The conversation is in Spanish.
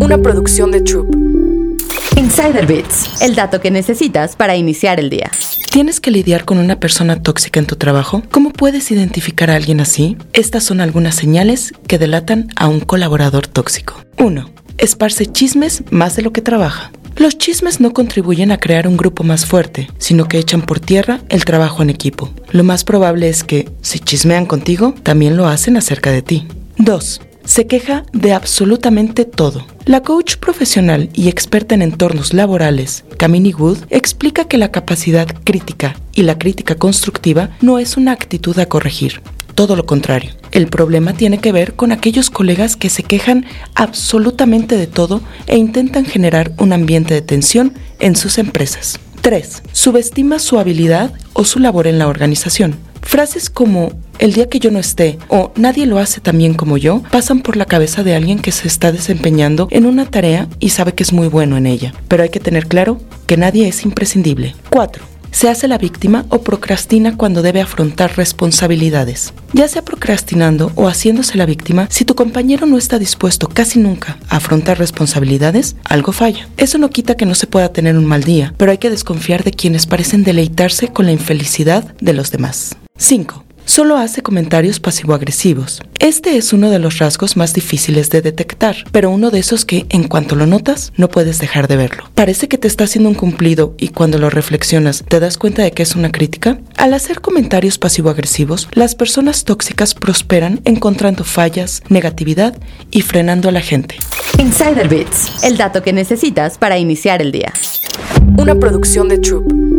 Una producción de Troop. Insider Bits, el dato que necesitas para iniciar el día. ¿Tienes que lidiar con una persona tóxica en tu trabajo? ¿Cómo puedes identificar a alguien así? Estas son algunas señales que delatan a un colaborador tóxico. 1. Esparce chismes más de lo que trabaja. Los chismes no contribuyen a crear un grupo más fuerte, sino que echan por tierra el trabajo en equipo. Lo más probable es que, si chismean contigo, también lo hacen acerca de ti. 2. Se queja de absolutamente todo. La coach profesional y experta en entornos laborales, Camini Wood, explica que la capacidad crítica y la crítica constructiva no es una actitud a corregir, todo lo contrario. El problema tiene que ver con aquellos colegas que se quejan absolutamente de todo e intentan generar un ambiente de tensión en sus empresas. 3. Subestima su habilidad o su labor en la organización. Frases como el día que yo no esté o nadie lo hace tan bien como yo pasan por la cabeza de alguien que se está desempeñando en una tarea y sabe que es muy bueno en ella. Pero hay que tener claro que nadie es imprescindible. 4 se hace la víctima o procrastina cuando debe afrontar responsabilidades. Ya sea procrastinando o haciéndose la víctima, si tu compañero no está dispuesto casi nunca a afrontar responsabilidades, algo falla. Eso no quita que no se pueda tener un mal día, pero hay que desconfiar de quienes parecen deleitarse con la infelicidad de los demás. 5 solo hace comentarios pasivo-agresivos. Este es uno de los rasgos más difíciles de detectar, pero uno de esos que, en cuanto lo notas, no puedes dejar de verlo. Parece que te está haciendo un cumplido y cuando lo reflexionas te das cuenta de que es una crítica. Al hacer comentarios pasivo-agresivos, las personas tóxicas prosperan encontrando fallas, negatividad y frenando a la gente. Insider Bits, el dato que necesitas para iniciar el día. Una producción de Troop.